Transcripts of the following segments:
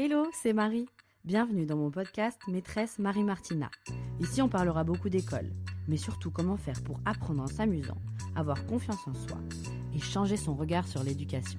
Hello, c'est Marie. Bienvenue dans mon podcast Maîtresse Marie Martina. Ici, on parlera beaucoup d'école, mais surtout comment faire pour apprendre en s'amusant, avoir confiance en soi et changer son regard sur l'éducation.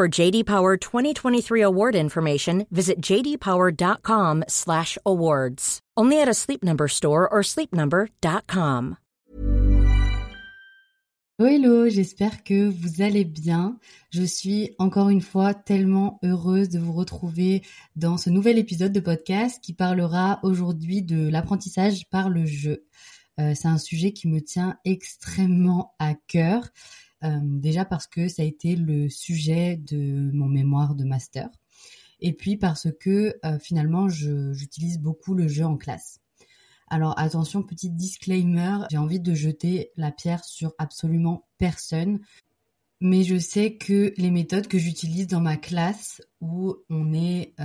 For JD Power 2023 award information, visit jdpower.com/awards. Only at a Sleep Number store or sleepnumber.com. Hello, j'espère que vous allez bien. Je suis encore une fois tellement heureuse de vous retrouver dans ce nouvel épisode de podcast qui parlera aujourd'hui de l'apprentissage par le jeu. Euh, c'est un sujet qui me tient extrêmement à cœur, déjà parce que ça a été le sujet de mon mémoire de master, et puis parce que euh, finalement j'utilise beaucoup le jeu en classe. Alors attention, petit disclaimer, j'ai envie de jeter la pierre sur absolument personne. Mais je sais que les méthodes que j'utilise dans ma classe, où on est euh,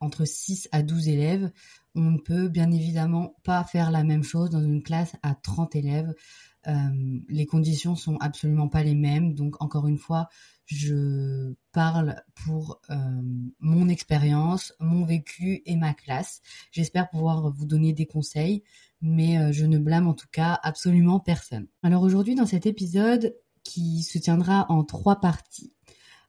entre 6 à 12 élèves, on ne peut bien évidemment pas faire la même chose dans une classe à 30 élèves. Euh, les conditions sont absolument pas les mêmes. Donc encore une fois, je parle pour euh, mon expérience, mon vécu et ma classe. J'espère pouvoir vous donner des conseils, mais euh, je ne blâme en tout cas absolument personne. Alors aujourd'hui dans cet épisode qui se tiendra en trois parties,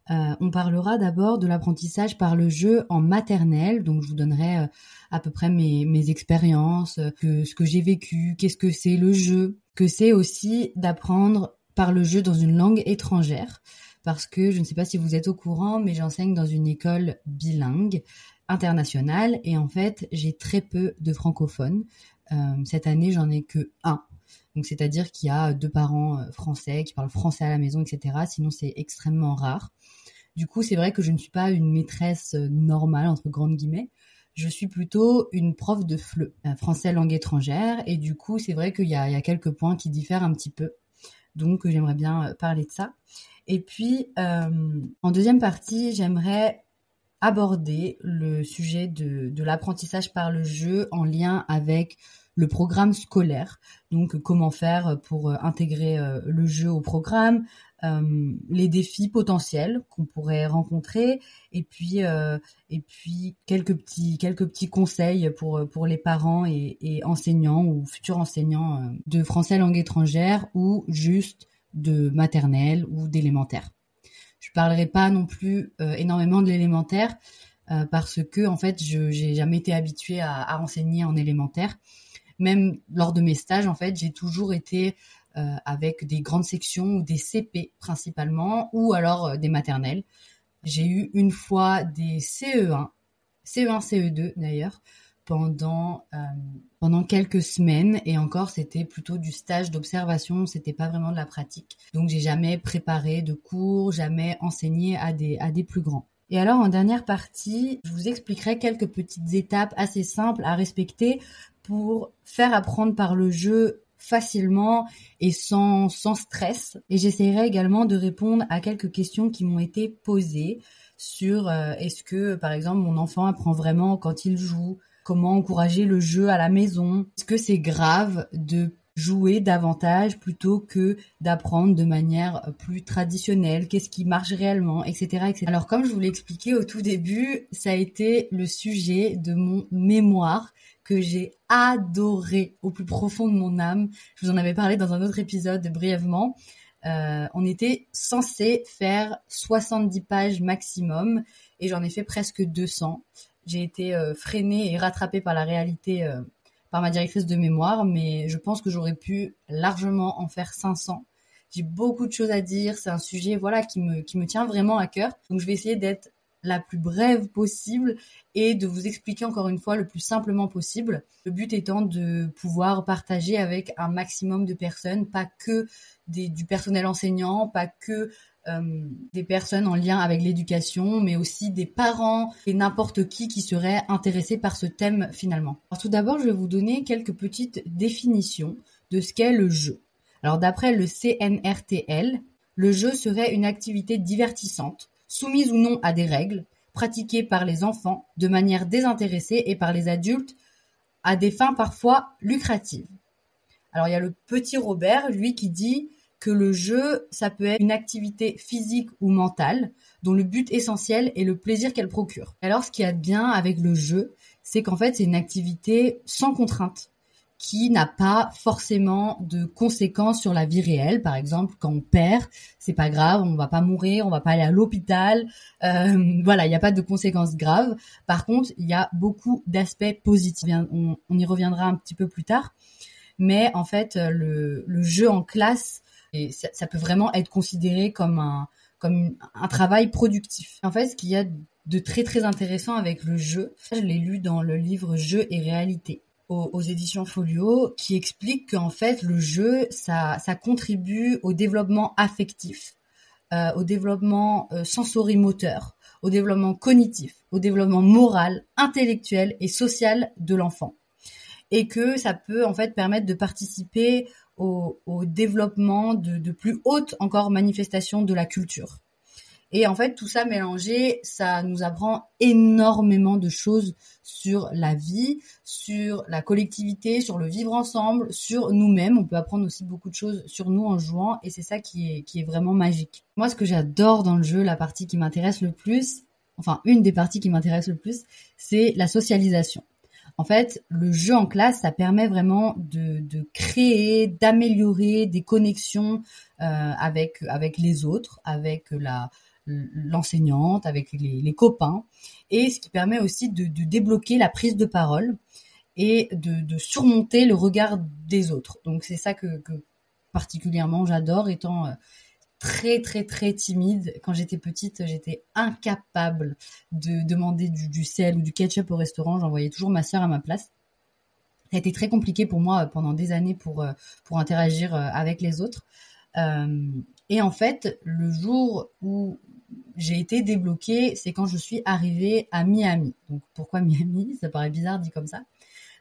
on parlera d'abord de l'apprentissage par le jeu en maternelle, donc je vous donnerai à peu près mes, mes expériences, que, ce que j'ai vécu, qu'est-ce que c'est le jeu, que c'est aussi d'apprendre par le jeu dans une langue étrangère parce que je ne sais pas si vous êtes au courant, mais j'enseigne dans une école bilingue internationale et en fait j'ai très peu de francophones. Euh, cette année j'en ai que un. Donc c'est-à-dire qu'il y a deux parents euh, français qui parlent français à la maison, etc. Sinon c'est extrêmement rare. Du coup c'est vrai que je ne suis pas une maîtresse euh, normale entre grandes guillemets. Je suis plutôt une prof de FLE, français langue étrangère, et du coup c'est vrai qu'il y, a quelques points qui diffèrent un petit peu. Donc j'aimerais bien parler de ça. Et puis, euh, en deuxième partie, j'aimerais aborder le sujet de l'apprentissage par le jeu en lien avec le programme scolaire. Donc, comment faire pour euh, intégrer euh, le jeu au programme, euh, les défis potentiels qu'on pourrait rencontrer, et puis quelques petits conseils pour les parents et, enseignants ou futurs enseignants de français langue étrangère ou juste de maternelle ou d'élémentaire. Je parlerai pas non plus énormément de l'élémentaire parce que en fait, je j'ai jamais été habituée à, enseigner en élémentaire. Même lors de mes stages, en fait, j'ai toujours été euh, avec des grandes sections ou des CP principalement, ou alors des maternelles. J'ai eu une fois des CE1, CE1, CE2 d'ailleurs, pendant euh, pendant quelques semaines et encore c'était plutôt du stage d'observation, c'était pas vraiment de la pratique. Donc j'ai jamais préparé de cours, jamais enseigné à des à des plus grands. Et alors en dernière partie, je vous expliquerai quelques petites étapes assez simples à respecter pour faire apprendre par le jeu facilement et sans, stress. Et j'essaierai également de répondre à quelques questions qui m'ont été posées sur euh, est-ce que, par exemple, mon enfant apprend vraiment quand il joue? Comment encourager le jeu à la maison? Est-ce que c'est grave de jouer davantage plutôt que d'apprendre de manière plus traditionnelle, qu'est-ce qui marche réellement, etc. Alors comme je vous l'ai expliqué au tout début, ça a été le sujet de mon mémoire que j'ai adoré au plus profond de mon âme. Je vous en avais parlé dans un autre épisode brièvement. Euh, on était censé faire 70 pages maximum et j'en ai fait presque 200. J'ai été euh, freinée et rattrapée par la réalité euh, par ma directrice de mémoire, mais je pense que j'aurais pu largement en faire 500. J'ai beaucoup de choses à dire, c'est un sujet voilà qui me qui me tient vraiment à cœur. Donc je vais essayer d'être la plus brève possible et de vous expliquer encore une fois le plus simplement possible. Le but étant de pouvoir partager avec un maximum de personnes, pas que du personnel enseignant, pas que euh, des personnes en lien avec l'éducation, mais aussi des parents et n'importe qui qui serait intéressé par ce thème finalement. Tout d'abord, je vais vous donner quelques petites définitions de ce qu'est le jeu. Alors d'après le CNRTL, le jeu serait une activité divertissante, soumise ou non à des règles, pratiquée par les enfants de manière désintéressée et par les adultes à des fins parfois lucratives. Alors il y a le petit Robert, lui, qui dit que le jeu, ça peut être une activité physique ou mentale, dont le but essentiel est le plaisir qu'elle procure. Alors, ce qu'il y a de bien avec le jeu, c'est qu'en fait, c'est une activité sans contrainte, qui n'a pas forcément de conséquences sur la vie réelle. Par exemple, quand on perd, c'est pas grave, on va pas mourir, on va pas aller à l'hôpital. Euh, voilà, il n'y a pas de conséquences graves. Par contre, il y a beaucoup d'aspects positifs. On, y reviendra un petit peu plus tard. Mais en fait, le, jeu en classe ça, peut vraiment être considéré comme un, comme un travail productif. En fait, ce qu'il y a de très très intéressant avec le jeu, je l'ai lu dans le livre Jeu et réalité aux, éditions Folio, qui explique qu'en fait le jeu, ça, ça contribue au développement affectif, euh, au développement euh, sensorimoteur, au développement cognitif, au développement moral, intellectuel et social de l'enfant. Et que ça peut en fait permettre de participer au, développement de, plus hautes encore manifestations de la culture. Et en fait, tout ça mélangé, ça nous apprend énormément de choses sur la vie, sur la collectivité, sur le vivre ensemble, sur nous-mêmes. On peut apprendre aussi beaucoup de choses sur nous en jouant et c'est ça qui est, qui est vraiment magique. Moi, ce que j'adore dans le jeu, la partie qui m'intéresse le plus, enfin, une des parties qui m'intéresse le plus, c'est la socialisation. En fait, le jeu en classe, ça permet vraiment de, créer, d'améliorer des connexions euh, avec avec les autres, avec la l'enseignante, avec les, copains, et ce qui permet aussi de, débloquer la prise de parole et de, surmonter le regard des autres. Donc c'est ça que, particulièrement j'adore, étant euh, très très très timide. Quand j'étais petite, j'étais incapable de demander du, sel ou du ketchup au restaurant. J'envoyais toujours ma sœur à ma place. Ça a été très compliqué pour moi euh, pendant des années pour, euh, pour interagir avec les autres. et en fait, le jour où j'ai été débloquée, c'est quand je suis arrivée à Miami. Donc pourquoi Miami? Ça paraît bizarre dit comme ça.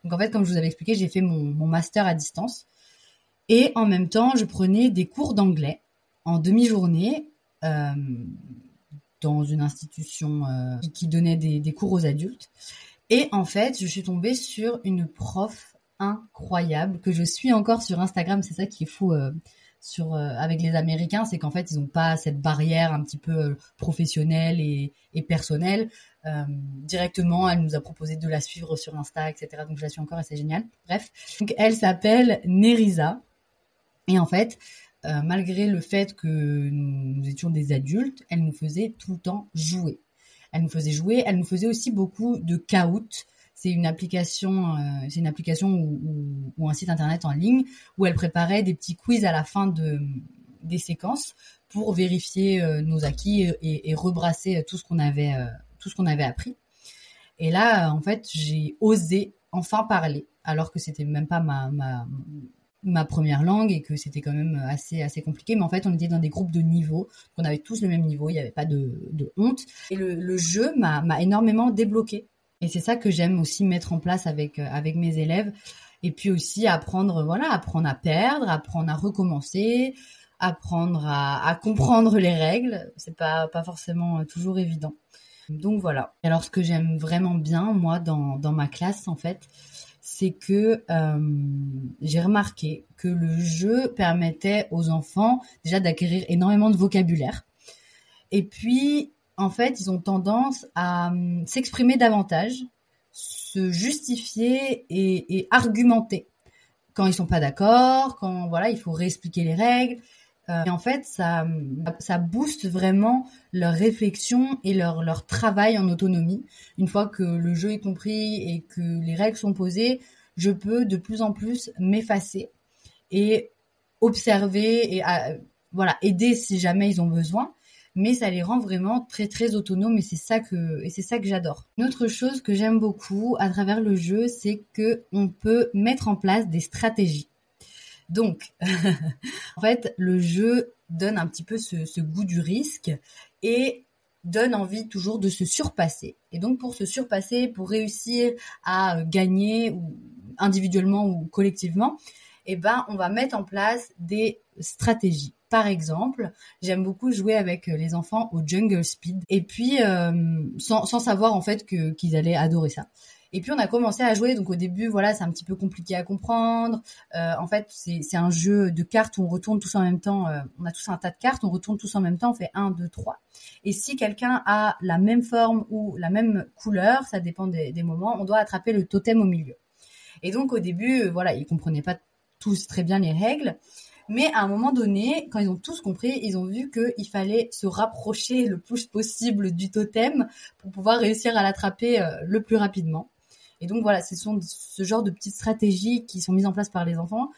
Donc en fait, comme je vous avais expliqué, j'ai fait mon, mon master à distance. Et en même temps, je prenais des cours d'anglais en demi-journée euh, dans une institution euh, qui, donnait des, cours aux adultes. Et en fait, je suis tombée sur une prof incroyable que je suis encore sur Instagram. C'est ça qui est fou euh, sur avec les Américains, c'est qu'en fait, ils n'ont pas cette barrière un petit peu professionnelle et, et personnelle. directement, elle nous a proposé de la suivre sur Insta, etc. Donc je la suis encore et c'est génial. Bref, donc elle s'appelle Nerisa. Et en fait, euh, malgré le fait que nous étions des adultes, elle nous faisait tout le temps jouer. Elle nous faisait jouer, elle nous faisait aussi beaucoup de Kahoot. C'est une application, euh, c'est une application ou, un site internet en ligne où elle préparait des petits quiz à la fin de des séquences pour vérifier euh, nos acquis et, rebrasser tout ce qu'on avait tout ce qu'on avait appris. Et là, en fait, j'ai osé enfin parler, alors que c'était même pas ma, ma première langue et que c'était quand même assez assez compliqué. Mais en fait on était dans des groupes de niveau on avait tous le même niveau il n'y avait pas de, honte. Et le, jeu m'a énormément débloqué et c'est ça que j'aime aussi mettre en place avec avec mes élèves Et puis aussi apprendre, voilà, apprendre à perdre, apprendre à recommencer, apprendre à, comprendre les règles. C'est pas pas forcément toujours évident. Donc voilà. Alors ce que j'aime vraiment bien moi dans dans ma classe en fait, c'est que euh, j'ai remarqué que le jeu permettait aux enfants déjà d'acquérir énormément de vocabulaire. Et puis, en fait, ils ont tendance à euh, s'exprimer davantage, se justifier et, argumenter quand ils sont pas d'accord, quand voilà, il faut réexpliquer les règles. Euh, et en fait, ça, ça booste vraiment leur réflexion et leur, leur travail en autonomie. Une fois que le jeu est compris et que les règles sont posées, je peux de plus en plus m'effacer et observer et euh, voilà aider si jamais ils ont besoin mais ça les rend vraiment très très autonomes et c'est ça que j'adore. Une autre chose que j'aime beaucoup à travers le jeu, c'est que on peut mettre en place des stratégies. Donc, en fait, le jeu donne un petit peu ce, goût du risque et donne envie toujours de se surpasser. Et donc pour se surpasser, pour réussir à gagner ou individuellement ou collectivement, eh ben on va mettre en place des stratégies. Par exemple, j'aime beaucoup jouer avec les enfants au Jungle Speed et puis euh, sans, sans savoir en fait que qu'ils allaient adorer ça. Et puis on a commencé à jouer, donc au début, voilà, c'est un petit peu compliqué à comprendre. Euh, en fait, c'est un jeu de cartes où on retourne tous en même temps. Euh, on a tous un tas de cartes, on retourne tous en même temps, on fait 1, 2, 3. Et si quelqu'un a la même forme ou la même couleur, ça dépend des, des, moments, on doit attraper le totem au milieu. Et donc au début, voilà, ils comprenaient pas tous très bien les règles. Mais à un moment donné, quand ils ont tous compris, ils ont vu qu'il fallait se rapprocher le plus possible du totem pour pouvoir réussir à l'attraper euh, le plus rapidement. Et donc voilà, ce sont ce genre de petites stratégies qui sont mises en place par les enfants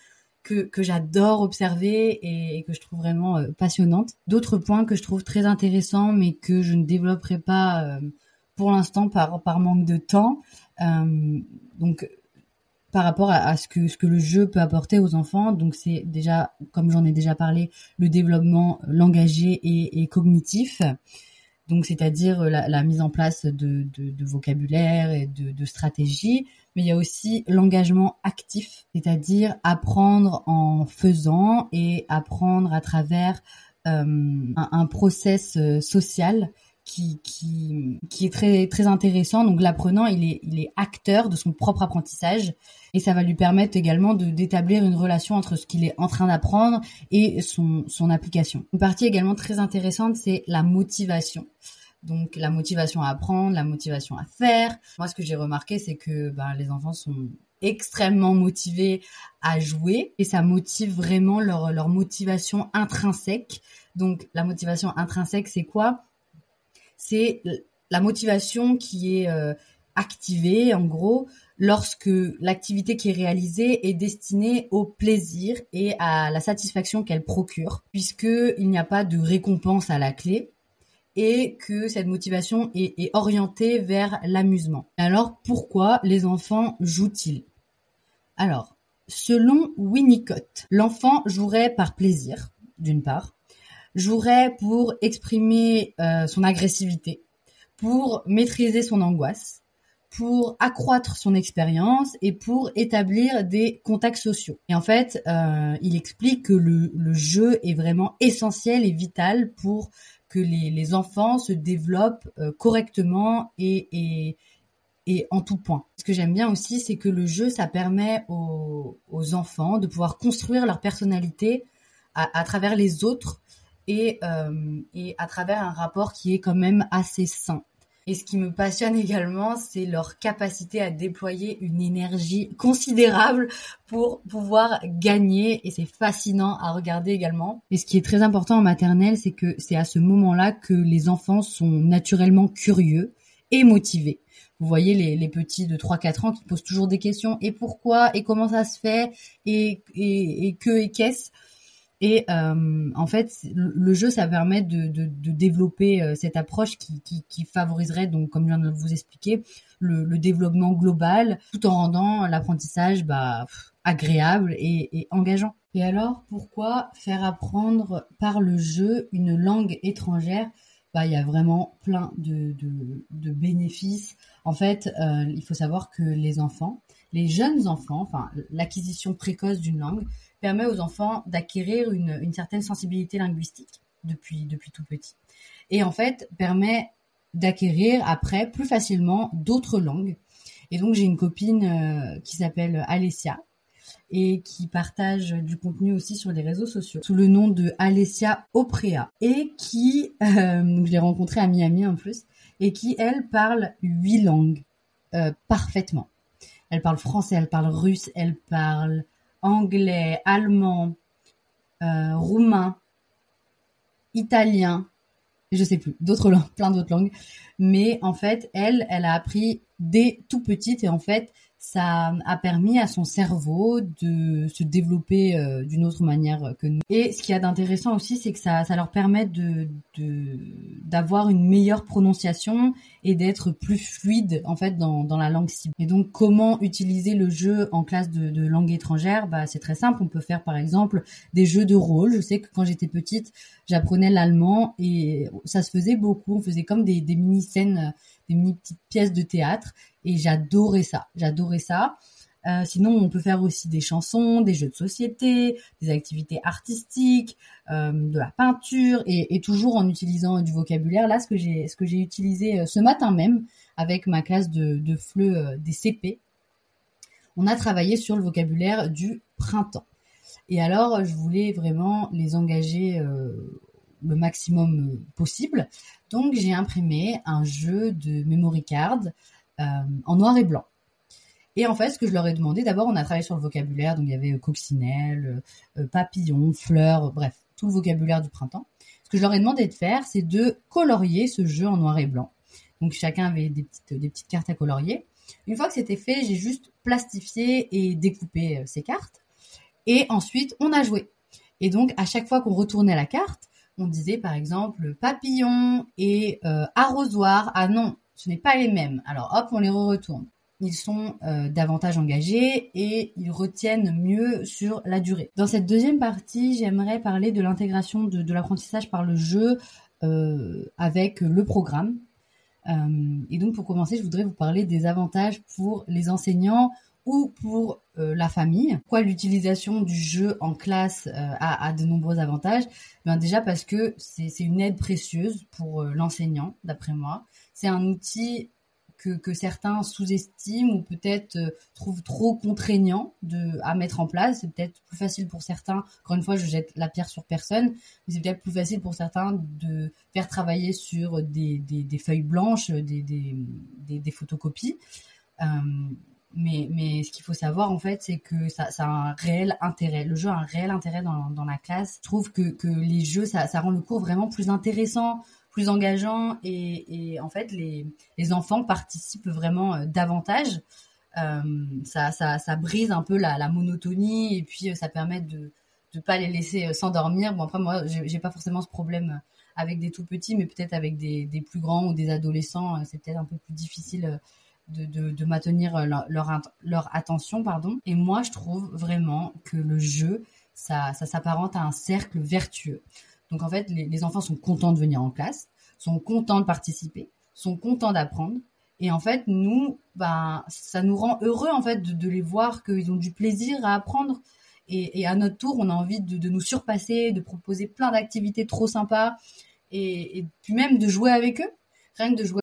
que, j'adore observer et, que je trouve vraiment euh, passionnantes. D'autres points que je trouve très intéressants mais que je ne développerai pas euh, pour l'instant par, manque de temps. Donc par rapport à, ce que ce que le jeu peut apporter aux enfants. Donc c'est déjà, comme j'en ai déjà parlé, le développement langagier et, cognitif donc c'est-à-dire euh, la, mise en place de, vocabulaire et de, de stratégies, mais il y a aussi l'engagement actif, c'est-à-dire apprendre en faisant et apprendre à travers euh, un, un, process euh, social qui, qui, qui est très, très intéressant. Donc l'apprenant, il est, il est acteur de son propre apprentissage et ça va lui permettre également d'établir une relation entre ce qu'il est en train d'apprendre et son, son application. Une partie également très intéressante, c'est la motivation. Donc la motivation à apprendre, la motivation à faire. Moi, ce que j'ai remarqué, c'est que ben, les enfants sont extrêmement motivés à jouer et ça motive vraiment leur, leur motivation intrinsèque. Donc la motivation intrinsèque, c'est quoi? C'est la motivation qui est euh, activée, en gros, lorsque l'activité qui est réalisée est destinée au plaisir et à la satisfaction qu'elle procure, puisqu'il n'y a pas de récompense à la clé et que cette motivation est, est orientée vers l'amusement. Alors pourquoi les enfants jouent-ils? Alors, selon Winnicott, l'enfant jouerait par plaisir, d'une part, jouerait pour exprimer euh, son agressivité, pour maîtriser son angoisse, pour accroître son expérience et pour établir des contacts sociaux. Et en fait, euh, il explique que le, jeu est vraiment essentiel et vital pour que les, enfants se développent euh, correctement et, et, en tout point. Ce que j'aime bien aussi, c'est que le jeu, ça permet aux, enfants de pouvoir construire leur personnalité à travers les autres et, euh, et à travers un rapport qui est quand même assez sain. Et ce qui me passionne également, c'est leur capacité à déployer une énergie considérable pour pouvoir gagner. Et c'est fascinant à regarder également. Et ce qui est très important en maternelle, c'est que c'est à ce moment-là que les enfants sont naturellement curieux et motivés. Vous voyez les, petits de 3-4 ans qui posent toujours des questions. Et pourquoi? Et comment ça se fait? Et, et que et qu'est-ce? Et euh, en fait, le jeu, ça permet de, de, de développer euh, cette approche qui, qui, qui, favoriserait, donc comme je viens de vous expliquer, le, le développement global, tout en rendant l'apprentissage bah, agréable et, et, engageant. Et alors, pourquoi faire apprendre par le jeu une langue étrangère? Bah, il y a vraiment plein de, de, de bénéfices. En fait, euh, il faut savoir que les enfants, les jeunes enfants, enfin l'acquisition précoce d'une langue, permet aux enfants d'acquérir une, certaine sensibilité linguistique depuis, depuis tout petit. Et en fait, permet d'acquérir après plus facilement d'autres langues. Et donc j'ai une copine euh, qui s'appelle Alessia et qui partage du contenu aussi sur les réseaux sociaux sous le nom de Alessia Oprea et qui, euh, je l'ai rencontrée à Miami en plus, et qui elle parle huit langues euh, parfaitement. Elle parle français, elle parle russe, elle parle anglais, allemand, euh, roumain, italien, je sais plus, d'autres langues, plein d'autres langues. Mais en fait, elle, elle a appris dès tout petite et en fait, ça a permis à son cerveau de se développer euh, d'une autre manière que nous. Et ce qu'il y a d'intéressant aussi, c'est que ça, ça leur permet de d'avoir une meilleure prononciation et d'être plus fluide en fait dans, dans la langue cible. Et donc comment utiliser le jeu en classe de, de langue étrangère? Bah c'est très simple. On peut faire par exemple des jeux de rôle. Je sais que quand j'étais petite, j'apprenais l'allemand et ça se faisait beaucoup. On faisait comme des, des mini scènes des mini petites pièces de théâtre et j'adorais ça. J'adorais ça. Euh, sinon, on peut faire aussi des chansons, des jeux de société, des activités artistiques, euh, de la peinture, et, toujours en utilisant du vocabulaire. Là, ce que j'ai, ce que j'ai utilisé euh, ce matin même avec ma classe de, de des CP, on a travaillé sur le vocabulaire du printemps. Et alors, je voulais vraiment les engager le maximum possible. Donc j'ai imprimé un jeu de memory card en noir et blanc. Et en fait, ce que je leur ai demandé, d'abord, on a travaillé sur le vocabulaire, donc il y avait euh, coccinelle, euh, papillon, fleurs, bref, tout le vocabulaire du printemps. Ce que je leur ai demandé de faire, c'est de colorier ce jeu en noir et blanc. Donc chacun avait des petites, des petites cartes à colorier. Une fois que c'était fait, j'ai juste plastifié et découpé ces cartes. Et ensuite, on a joué. Et donc, à chaque fois qu'on retournait la carte, on disait par exemple papillon et euh, arrosoir. Ah non, ce n'est pas les mêmes. Alors hop, on les retourne. Ils sont euh, davantage engagés et ils retiennent mieux sur la durée. Dans cette deuxième partie, j'aimerais parler de l'intégration de, l'apprentissage par le jeu euh, avec le programme. et donc pour commencer, je voudrais vous parler des avantages pour les enseignants ou pour euh, la famille. Pourquoi l'utilisation du jeu en classe euh, a, de nombreux avantages? Ben Déjà parce que c'est une aide précieuse pour euh, l'enseignant, d'après moi. C'est un outil que, que certains sous-estiment ou peut-être trouvent trop contraignant de, à mettre en place. C'est peut-être plus facile pour certains, encore une fois, je jette la pierre sur personne, mais c'est peut-être plus facile pour certains de faire travailler sur des, des, feuilles blanches, des, des, photocopies. Euh, mais, mais ce qu'il faut savoir, en fait, c'est que ça, a un réel intérêt. Le jeu a un réel intérêt dans, dans la classe. Je trouve que, que les jeux, ça rend le cours vraiment plus intéressant, plus engageant. Et, en fait, les, les enfants participent vraiment euh, davantage. Euh, ça, ça, ça brise un peu la, monotonie et puis euh, ça permet de ne pas les laisser s'endormir. Bon, après, moi, j'ai pas forcément ce problème avec des tout petits, mais peut-être avec des, des plus grands ou des adolescents, c'est peut-être un peu plus difficile de, de, maintenir euh, leur, leur, attention. pardon. Et moi, je trouve vraiment que le jeu, ça, ça s'apparente à un cercle vertueux. Donc en fait, les, enfants sont contents de venir en classe, sont contents de participer, sont contents d'apprendre. Et en fait, nous, ben, ça nous rend heureux en fait de, les voir qu'ils ont du plaisir à apprendre. Et, à notre tour, on a envie de, de nous surpasser, de proposer plein d'activités trop sympas, et, et puis même de jouer avec eux. Rien que de jouer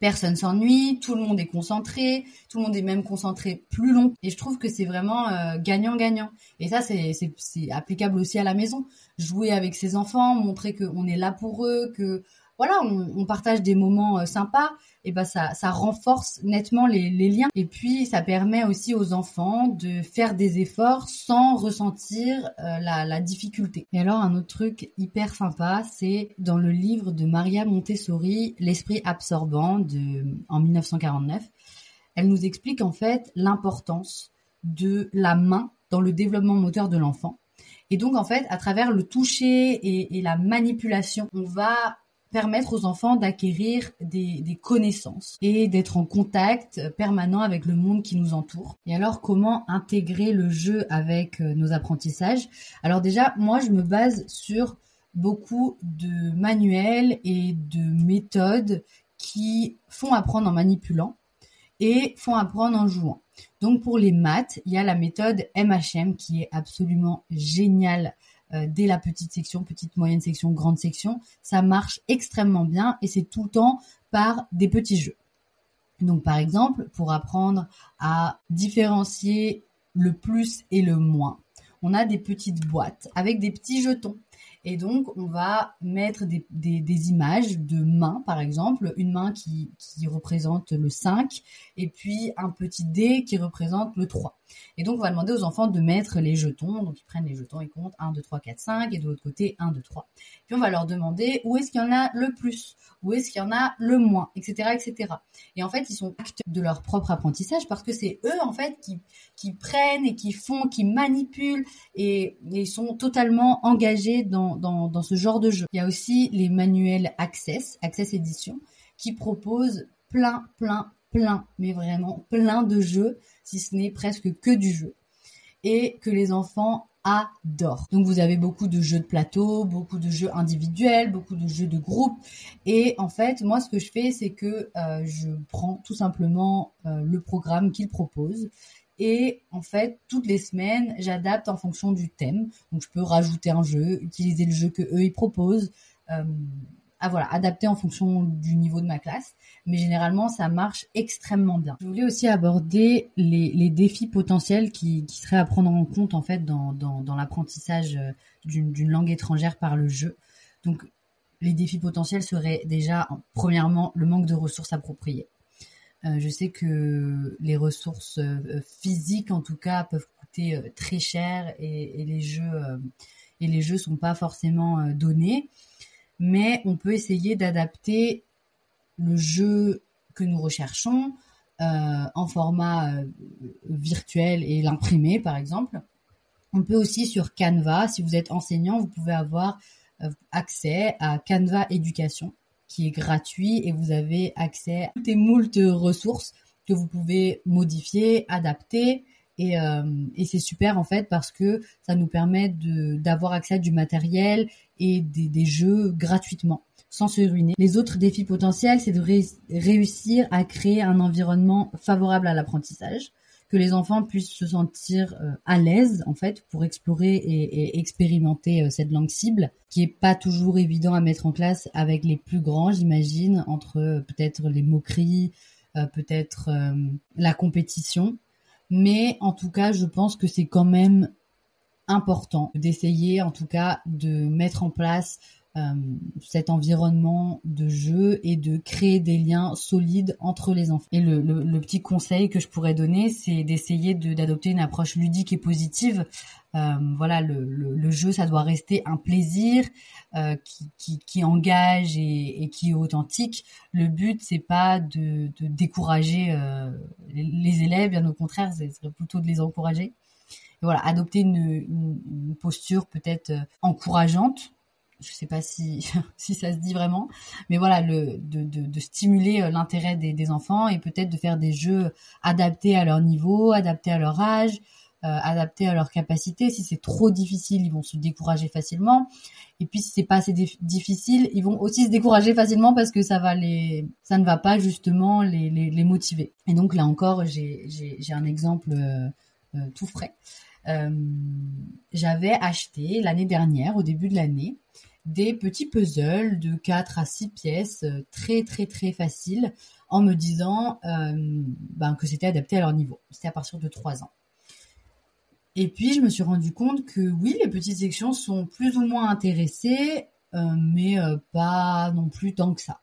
Personne s'ennuie, tout le monde est concentré, tout le monde est même concentré plus long. Et je trouve que c'est vraiment euh, gagnant-gagnant. Et ça, c'est applicable aussi à la maison. Jouer avec ses enfants, montrer qu'on est là pour eux, que voilà, on, partage des moments euh, sympas. Et ben ça, ça renforce nettement les, liens. Et puis ça permet aussi aux enfants de faire des efforts sans ressentir euh, la, difficulté. Et alors un autre truc hyper sympa, c'est dans le livre de Maria Montessori, L'esprit absorbant de en 1949. Elle nous explique en fait l'importance de la main dans le développement moteur de l'enfant. Et donc en fait, à travers le toucher et la manipulation, on va permettre aux enfants d'acquérir des, connaissances et d'être en contact permanent avec le monde qui nous entoure. Et alors, comment intégrer le jeu avec euh, nos apprentissages? Alors déjà, moi, je me base sur beaucoup de manuels et de méthodes qui font apprendre en manipulant et font apprendre en jouant. Donc pour les maths, il y a la méthode MHM qui est absolument géniale euh, dès la petite section, petite moyenne section, grande section. Ça marche extrêmement bien et c'est tout le temps par des petits jeux. Donc par exemple, pour apprendre à différencier le plus et le moins, on a des petites boîtes avec des petits jetons. Et donc, on va mettre des, images de mains, par exemple, une main qui, représente le 5 et puis un petit dé qui représente le 3. Et donc, on va demander aux enfants de mettre les jetons. Donc, ils prennent les jetons, ils comptent 1, 2, 3, 4, 5 et de l'autre côté 1, 2, 3. Puis, on va leur demander où est-ce qu'il y en a le plus, où est-ce qu'il y en a le moins, etc., etc. Et en fait, ils sont acteurs de leur propre apprentissage parce que c'est eux, en fait, qui, prennent et qui font, qui manipulent et ils sont totalement engagés dans, dans, ce genre de jeu. Il y a aussi les manuels Access, Access Edition, qui proposent plein, plein, plein, mais vraiment plein de jeux, si ce n'est presque que du jeu. Et que les enfants adorent. Donc vous avez beaucoup de jeux de plateau, beaucoup de jeux individuels, beaucoup de jeux de groupe. Et en fait, moi, ce que je fais, c'est que euh, je prends tout simplement euh, le programme qu'ils proposent et en fait, toutes les semaines, j'adapte en fonction du thème. Donc, je peux rajouter un jeu, utiliser le jeu que eux ils proposent. Euh, voilà, adapter en fonction du niveau de ma classe. Mais généralement, ça marche extrêmement bien. Je voulais aussi aborder les, défis potentiels qui, seraient à prendre en compte en fait dans, l'apprentissage euh, d'une langue étrangère par le jeu. Donc, les défis potentiels seraient déjà, premièrement, le manque de ressources appropriées. Euh, je sais que les ressources euh, physiques, en tout cas, peuvent coûter euh, très cher et, les jeux et les jeux sont pas forcément donnés. Mais on peut essayer d'adapter le jeu que nous recherchons en format virtuel et l'imprimer, par exemple. On peut aussi sur Canva, si vous êtes enseignant, vous pouvez avoir accès à Canva Éducation qui est gratuit et vous avez accès à toutes les moult ressources que vous pouvez modifier, adapter. Et, euh, et c'est super en fait parce que ça nous permet d'avoir accès à du matériel et des, jeux gratuitement sans se ruiner. Les autres défis potentiels, c'est de ré- réussir à créer un environnement favorable à l'apprentissage, que les enfants puissent se sentir euh, à l'aise en fait pour explorer et, expérimenter euh, cette langue cible, qui est pas toujours évident à mettre en classe avec les plus grands, j'imagine, entre euh, peut-être les moqueries, peut-être la compétition. Mais en tout cas, je pense que c'est quand même important d'essayer, en tout cas, de mettre en place cet environnement de jeu et de créer des liens solides entre les enfants. Et le, le- le petit conseil que je pourrais donner, c'est d'essayer de- d'adopter une approche ludique et positive. Euh, voilà, le, le- jeu, ça doit rester un plaisir euh, qui, qui, qui engage et, et qui est authentique. Le but, c'est pas de, de décourager euh, les, élèves, bien au contraire, ce serait plutôt de les encourager. Voilà, adopter une, une- une posture peut-être euh, encourageante je sais pas si ça se dit vraiment, mais voilà, de, stimuler euh, l'intérêt des, enfants et peut-être de faire des jeux adaptés à leur niveau, adaptés à leur âge, euh, adaptés à leur capacité. Si c'est trop difficile, ils vont se décourager facilement. Et puis si c'est pas assez difficile, ils vont aussi se décourager facilement parce que ça ne va pas justement les, motiver. Et donc là encore, j'ai un exemple euh, tout frais. J'avais acheté l'année dernière, au début de l'année, des petits puzzles de 4 à 6 pièces, euh, très très très faciles, en me disant euh, ben, que c'était adapté à leur niveau. C'était à partir de 3 ans. Et puis je me suis rendu compte que oui, les petites sections sont plus ou moins intéressées, mais pas non plus tant que ça.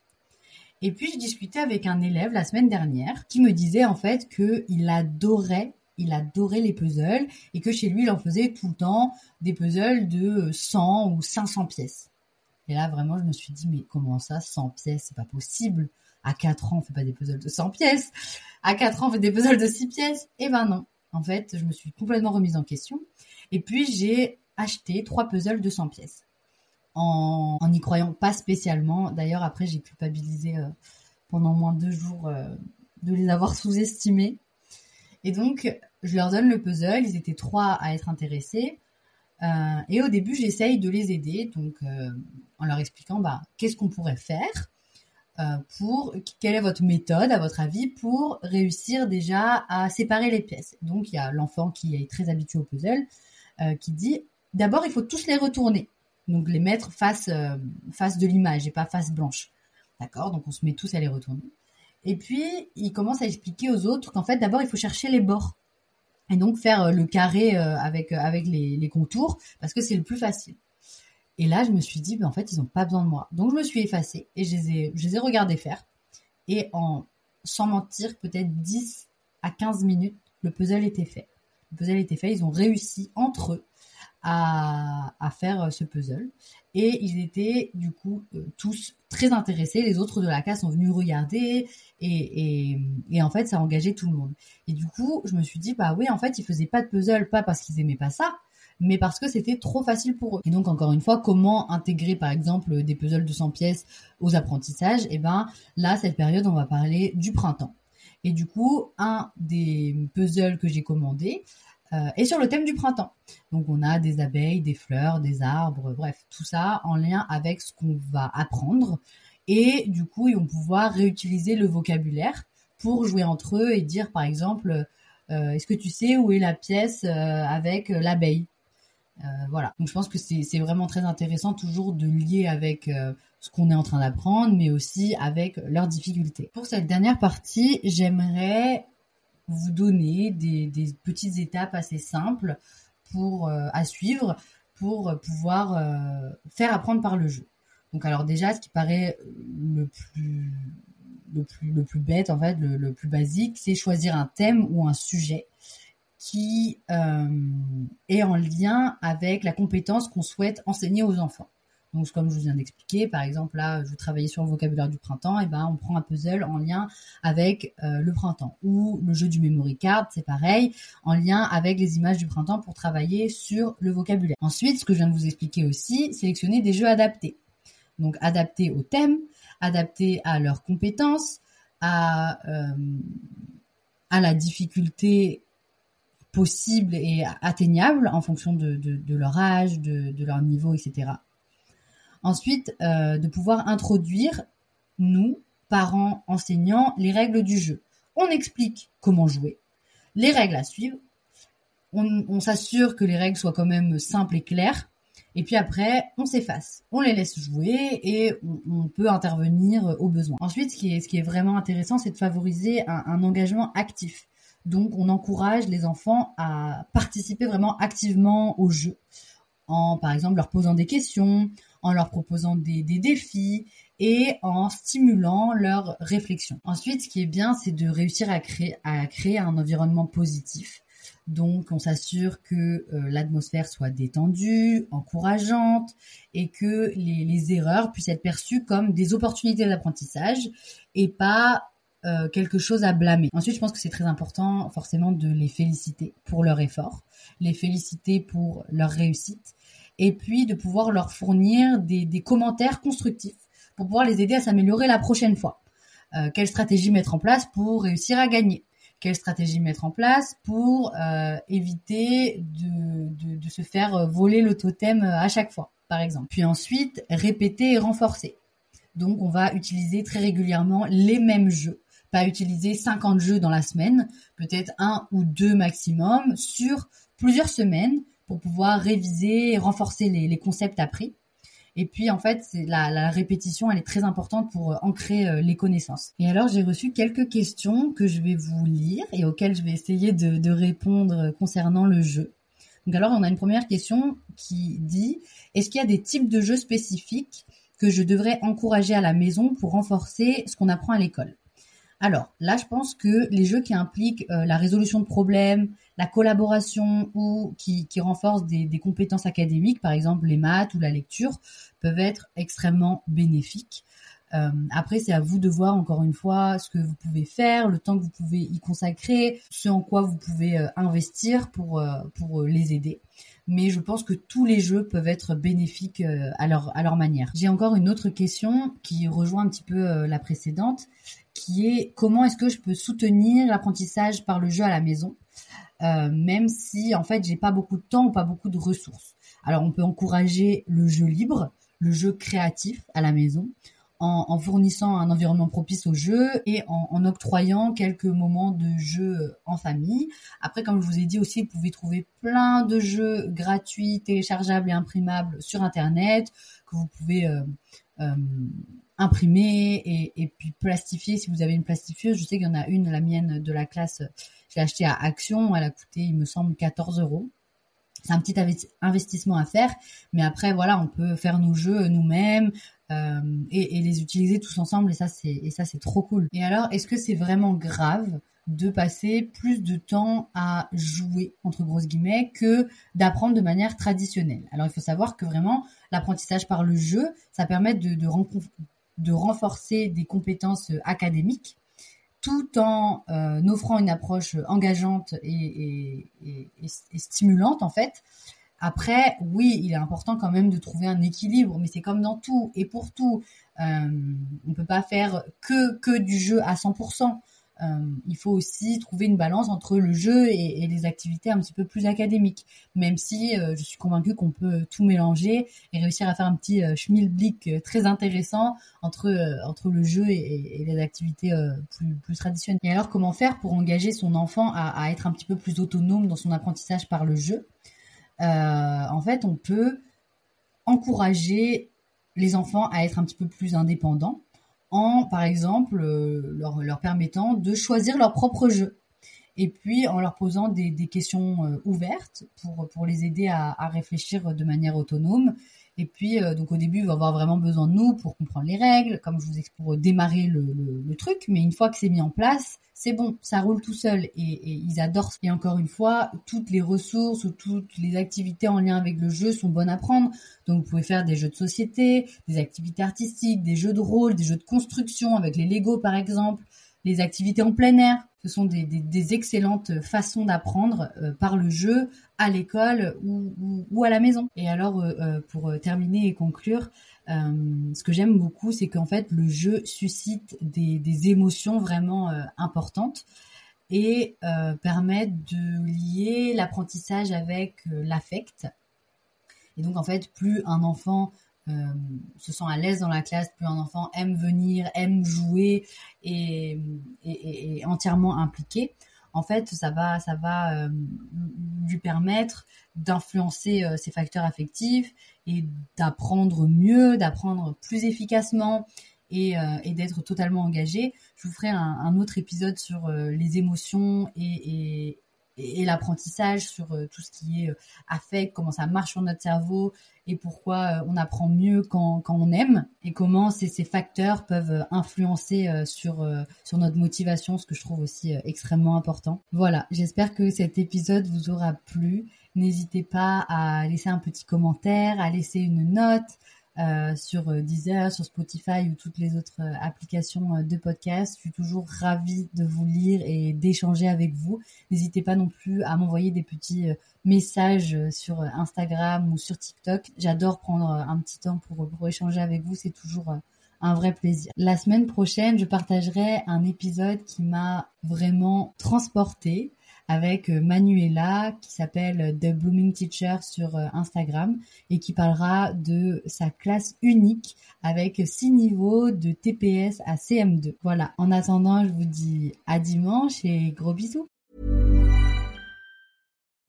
Et puis je discutais avec un élève la semaine dernière qui me disait en fait qu'il adorait il adorait les puzzles et que chez lui, il en faisait tout le temps des puzzles de 100 ou 500 pièces. Et là, vraiment, je me suis dit, mais comment ça, 100 pièces, c'est pas possible? À 4 ans, on fait pas des puzzles de 100 pièces. À 4 ans, on fait des puzzles de 6 pièces. Eh ben non. En fait, je me suis complètement remise en question. Et puis, j'ai acheté trois puzzles de 100 pièces. En n'y croyant pas spécialement. D'ailleurs, après, j'ai culpabilisé euh, pendant moins deux jours euh, de les avoir sous-estimés. Et donc, je leur donne le puzzle, ils étaient trois à être intéressés. Euh, et au début, j'essaye de les aider, donc euh, en leur expliquant bah, qu'est-ce qu'on pourrait faire euh, pour quelle est votre méthode à votre avis pour réussir déjà à séparer les pièces. Donc il y a l'enfant qui est très habitué au puzzle qui dit d'abord il faut tous les retourner, donc les mettre face face de l'image et pas face blanche. D'accord? Donc on se met tous à les retourner. Et puis, il commence à expliquer aux autres qu'en fait, d'abord, il faut chercher les bords. Et donc, faire euh, le carré euh, avec, euh, les, contours, parce que c'est le plus facile. Et là, je me suis dit, ben, en fait, ils n'ont pas besoin de moi. Donc, je me suis effacée et je les ai, je les ai regardés faire. Et en, sans mentir, peut-être 10 à 15 minutes, le puzzle était fait. Le puzzle était fait, ils ont réussi entre eux à, à faire ce puzzle. Et ils étaient du coup tous très intéressés. Les autres de la classe sont venus regarder et, et, en fait, ça a engagé tout le monde. Et du coup, je me suis dit, bah oui, en fait, ils faisaient pas de puzzle, pas parce qu'ils aimaient pas ça, mais parce que c'était trop facile pour eux. Et donc, encore une fois, comment intégrer, par exemple, des puzzles de 100 pièces aux apprentissages? Et eh ben, là, cette période, on va parler du printemps. Et du coup, un des puzzles que j'ai commandé euh, est sur le thème du printemps. Donc, on a des abeilles, des fleurs, des arbres, bref, tout ça en lien avec ce qu'on va apprendre et du coup, ils vont pouvoir réutiliser le vocabulaire pour jouer entre eux et dire, par exemple, euh, est-ce que tu sais où est la pièce euh, avec l'abeille? Voilà. Donc, je pense que c'est vraiment très intéressant toujours de lier avec ce qu'on est en train d'apprendre, mais aussi avec leurs difficultés. Pour cette dernière partie, j'aimerais vous donner des, petites étapes assez simples pour à suivre pour pouvoir faire apprendre par le jeu. Donc alors déjà, ce qui paraît le plus le plus, le plus bête, en fait, le, plus basique, c'est choisir un thème ou un sujet qui euh, est en lien avec la compétence qu'on souhaite enseigner aux enfants. Donc, comme je vous viens d'expliquer, par exemple, là, je travaillais sur le vocabulaire du printemps, et ben, on prend un puzzle en lien avec euh, le printemps. Ou le jeu du memory card, c'est pareil, en lien avec les images du printemps pour travailler sur le vocabulaire. Ensuite, ce que je viens de vous expliquer aussi, sélectionner des jeux adaptés. Donc adaptés au thème, adaptés à leurs compétences, euh, à la difficulté possible et atteignable en fonction de, leur âge, de, leur niveau, etc. Ensuite, euh, de pouvoir introduire, nous, parents, enseignants, les règles du jeu. On explique comment jouer, les règles à suivre, on s'assure que les règles soient quand même simples et claires, et puis après, on s'efface, on les laisse jouer et on, peut intervenir au besoin. Ensuite, ce qui est, ce qui est vraiment intéressant, c'est de favoriser un, engagement actif. Donc, on encourage les enfants à participer vraiment activement au jeu, en par exemple leur posant des questions, en leur proposant des, défis et en stimulant leur réflexion. Ensuite, ce qui est bien, c'est de réussir à créer, à créer un environnement positif donc, on s'assure que euh, l'atmosphère soit détendue, encourageante, et que les, erreurs puissent être perçues comme des opportunités d'apprentissage et pas euh, quelque chose à blâmer. Ensuite, je pense que c'est très important forcément de les féliciter pour leur effort, les féliciter pour leur réussite et puis de pouvoir leur fournir des, commentaires constructifs pour pouvoir les aider à s'améliorer la prochaine fois. Euh, quelle stratégie mettre en place pour réussir à gagner? Quelle stratégie mettre en place pour euh, éviter de, de, de, se faire voler le totem à chaque fois, par exemple? Puis ensuite, répéter et renforcer. Donc on va utiliser très régulièrement les mêmes jeux pas utiliser 50 jeux dans la semaine, peut-être un ou deux maximum sur plusieurs semaines pour pouvoir réviser et renforcer les, concepts appris. Et puis en fait, la, la, répétition, elle est très importante pour euh, ancrer euh, les connaissances. Et alors j'ai reçu quelques questions que je vais vous lire et auxquelles je vais essayer de, répondre concernant le jeu. Donc alors on a une première question qui dit est-ce qu'il y a des types de jeux spécifiques que je devrais encourager à la maison pour renforcer ce qu'on apprend à l'école? Alors là, je pense que les jeux qui impliquent euh, la résolution de problèmes, la collaboration ou qui, renforcent des, compétences académiques, par exemple les maths ou la lecture, peuvent être extrêmement bénéfiques. Euh, après, c'est à vous de voir encore une fois ce que vous pouvez faire, le temps que vous pouvez y consacrer, ce en quoi vous pouvez euh, investir pour, pour les aider mais je pense que tous les jeux peuvent être bénéfiques à leur, à leur manière. J'ai encore une autre question qui rejoint un petit peu la précédente qui est comment est-ce que je peux soutenir l'apprentissage par le jeu à la maison, euh, même si en fait j'ai pas beaucoup de temps ou pas beaucoup de ressources. Alors on peut encourager le jeu libre, le jeu créatif à la maison, en, fournissant un environnement propice au jeu et en, octroyant quelques moments de jeu en famille. Après, comme je vous ai dit aussi, vous pouvez trouver plein de jeux gratuits, téléchargeables et imprimables sur Internet que vous pouvez euh, euh, imprimer et, puis plastifier si vous avez une plastifieuse. Je sais qu'il y en a une, la mienne de la classe, je l'ai achetée à Action, elle a coûté, il me semble, 14 euros. C'est un petit investissement à faire, mais après voilà, on peut faire nos jeux nous-mêmes euh, et, les utiliser tous ensemble et ça c'est et ça c'est trop cool. Et alors, est-ce que c'est vraiment grave de passer plus de temps à jouer, entre grosses guillemets, que d'apprendre de manière traditionnelle? Alors il faut savoir que vraiment, l'apprentissage par le jeu, ça permet de, de, renforcer des compétences académiques tout en euh, offrant une approche engageante et, stimulante en fait. Après, oui, il est important quand même de trouver un équilibre, mais c'est comme dans tout et pour tout. Euh, on ne peut pas faire que, que du jeu à 100%. Euh, il faut aussi trouver une balance entre le jeu et, les activités un petit peu plus académiques, même si euh, je suis convaincue qu'on peut tout mélanger et réussir à faire un petit euh, schmilblick très intéressant entre entre le jeu et, les activités plus, plus traditionnelles. Et alors, comment faire pour engager son enfant à, à, être un petit peu plus autonome dans son apprentissage par le jeu? En fait, on peut encourager les enfants à être un petit peu plus indépendants en, par exemple, euh, leur, permettant de choisir leur propre jeu. Et puis en leur posant des, questions euh, ouvertes pour, les aider à réfléchir de manière autonome et puis, euh, donc au début, il va avoir vraiment besoin de nous pour comprendre les règles, comme je vous explique, pour démarrer le, truc. Mais une fois que c'est mis en place, c'est bon, ça roule tout seul. Et, et, ils adorent. Et encore une fois, toutes les ressources ou toutes les activités en lien avec le jeu sont bonnes à prendre. Donc vous pouvez faire des jeux de société, des activités artistiques, des jeux de rôle, des jeux de construction avec les Lego par exemple, les activités en plein air. Ce sont des, excellentes façons d'apprendre euh, par le jeu à l'école ou, à la maison. Et alors, euh, euh pour terminer et conclure, ce que j'aime beaucoup, c'est qu'en fait, le jeu suscite des, émotions vraiment importantes et permet de lier l'apprentissage avec l'affect. Et donc, en fait, plus un enfant se sent à l'aise dans la classe, plus un enfant aime venir, aime jouer et, et, entièrement impliqué. En fait, ça va, ça va euh, lui permettre d'influencer euh, ses facteurs affectifs et d'apprendre mieux, d'apprendre plus efficacement et, d'être totalement engagé. Je vous ferai un, autre épisode sur les émotions et, l'apprentissage sur euh, tout ce qui est euh, affect, comment ça marche sur notre cerveau et pourquoi euh, on apprend mieux quand, quand on aime et comment ces, ces facteurs peuvent influencer sur, sur notre motivation, ce que je trouve aussi extrêmement important. Voilà, j'espère que cet épisode vous aura plu. N'hésitez pas à laisser un petit commentaire, à laisser une note, euh, sur euh, Deezer, sur Spotify ou toutes les autres euh, applications de podcast. Je suis toujours ravie de vous lire et d'échanger avec vous. N'hésitez pas non plus à m'envoyer des petits messages sur Instagram ou sur TikTok. J'adore prendre un petit temps pour, pour échanger avec vous. C'est toujours un vrai plaisir. La semaine prochaine, je partagerai un épisode qui m'a vraiment transporté avec euh, Manuela qui s'appelle The Blooming Teacher sur euh, Instagram et qui parlera de sa classe unique avec six niveaux de TPS à CM2. Voilà. En attendant, je vous dis à dimanche et gros bisous.